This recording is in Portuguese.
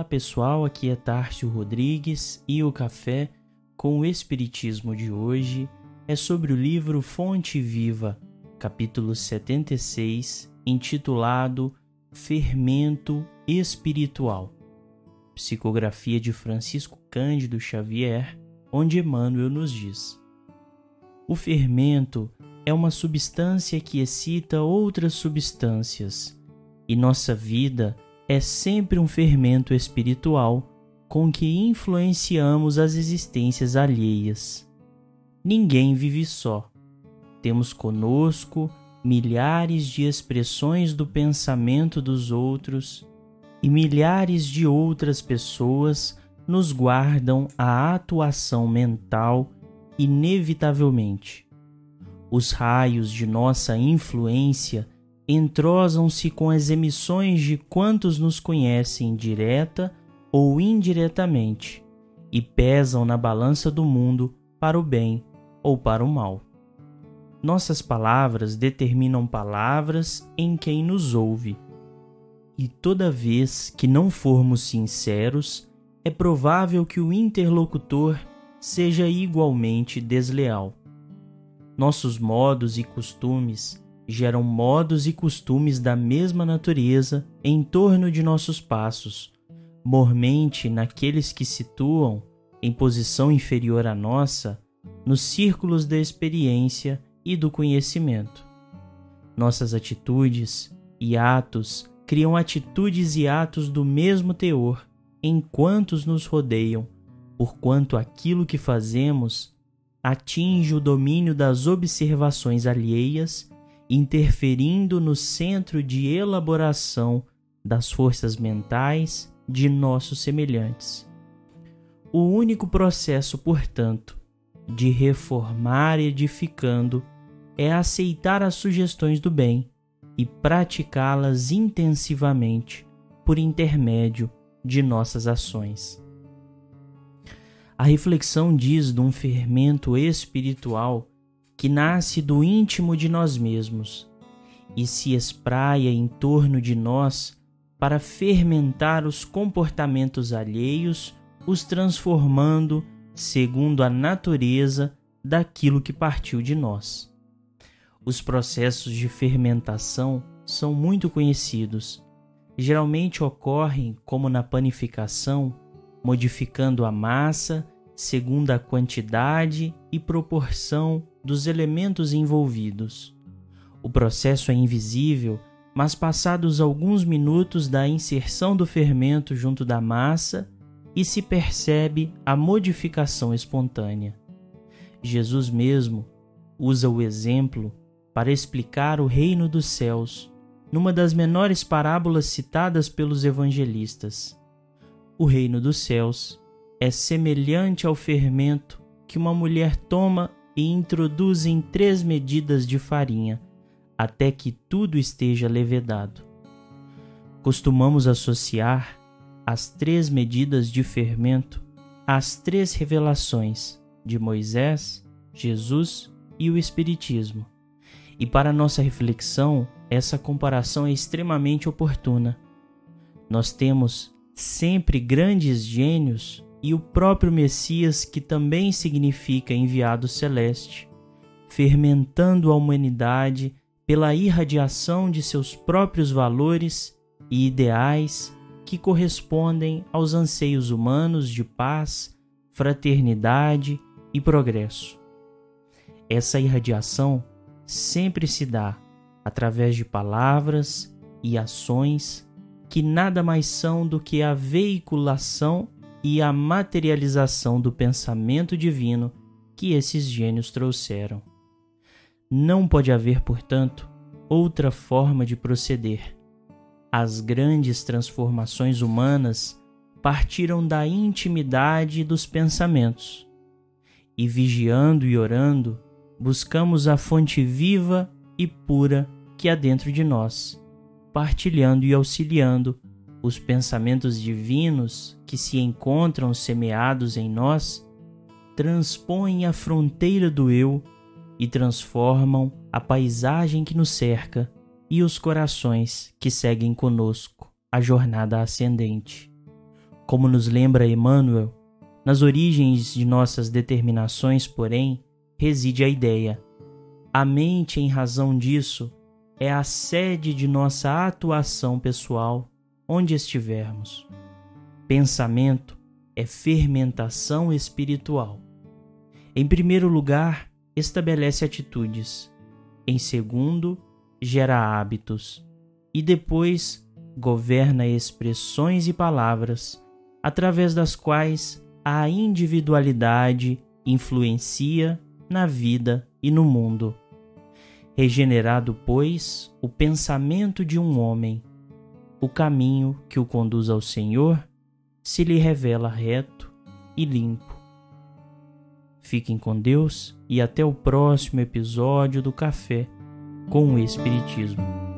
Olá pessoal, aqui é Tárcio Rodrigues e o café com o Espiritismo de hoje é sobre o livro Fonte Viva, capítulo 76, intitulado Fermento Espiritual. Psicografia de Francisco Cândido Xavier, onde Emmanuel nos diz: O fermento é uma substância que excita outras substâncias, e nossa vida é é sempre um fermento espiritual com que influenciamos as existências alheias. Ninguém vive só. Temos conosco milhares de expressões do pensamento dos outros e milhares de outras pessoas nos guardam a atuação mental inevitavelmente. Os raios de nossa influência entrosam-se com as emissões de quantos nos conhecem direta ou indiretamente e pesam na balança do mundo para o bem ou para o mal. Nossas palavras determinam palavras em quem nos ouve. E toda vez que não formos sinceros, é provável que o interlocutor seja igualmente desleal. Nossos modos e costumes geram modos e costumes da mesma natureza em torno de nossos passos, mormente naqueles que situam, em posição inferior à nossa, nos círculos da experiência e do conhecimento. Nossas atitudes e atos criam atitudes e atos do mesmo teor em quantos nos rodeiam, porquanto aquilo que fazemos atinge o domínio das observações alheias interferindo no centro de elaboração das forças mentais de nossos semelhantes. O único processo, portanto, de reformar edificando é aceitar as sugestões do bem e praticá-las intensivamente por intermédio de nossas ações. A reflexão diz de um fermento espiritual que nasce do íntimo de nós mesmos e se espraia em torno de nós para fermentar os comportamentos alheios, os transformando segundo a natureza daquilo que partiu de nós. Os processos de fermentação são muito conhecidos. Geralmente ocorrem, como na panificação, modificando a massa segundo a quantidade e proporção dos elementos envolvidos. O processo é invisível, mas passados alguns minutos da inserção do fermento junto da massa, e se percebe a modificação espontânea. Jesus mesmo usa o exemplo para explicar o reino dos céus numa das menores parábolas citadas pelos evangelistas. O reino dos céus é semelhante ao fermento que uma mulher toma e introduz em três medidas de farinha, até que tudo esteja levedado. Costumamos associar as três medidas de fermento às três revelações de Moisés, Jesus e o Espiritismo. E para nossa reflexão, essa comparação é extremamente oportuna. Nós temos sempre grandes gênios e o próprio Messias, que também significa enviado celeste, fermentando a humanidade pela irradiação de seus próprios valores e ideais que correspondem aos anseios humanos de paz, fraternidade e progresso. Essa irradiação sempre se dá através de palavras e ações que nada mais são do que a veiculação e a materialização do pensamento divino que esses gênios trouxeram. Não pode haver, portanto, outra forma de proceder. As grandes transformações humanas partiram da intimidade dos pensamentos. E vigiando e orando, buscamos a fonte viva e pura que há dentro de nós, partilhando e auxiliando os pensamentos divinos que se encontram semeados em nós transpõem a fronteira do eu e transformam a paisagem que nos cerca e os corações que seguem conosco a jornada ascendente. Como nos lembra Emmanuel, nas origens de nossas determinações, porém, reside a ideia. A mente, em razão disso, é a sede de nossa atuação pessoal, onde estivermos. Pensamento é fermentação espiritual. Em primeiro lugar, estabelece atitudes. Em segundo, gera hábitos. E depois, governa expressões e palavras, através das quais a individualidade influencia na vida e no mundo. Regenerado, pois, o pensamento de um homem, o caminho que o conduz ao Senhor se lhe revela reto e limpo. Fiquem com Deus e até o próximo episódio do Café com o Espiritismo.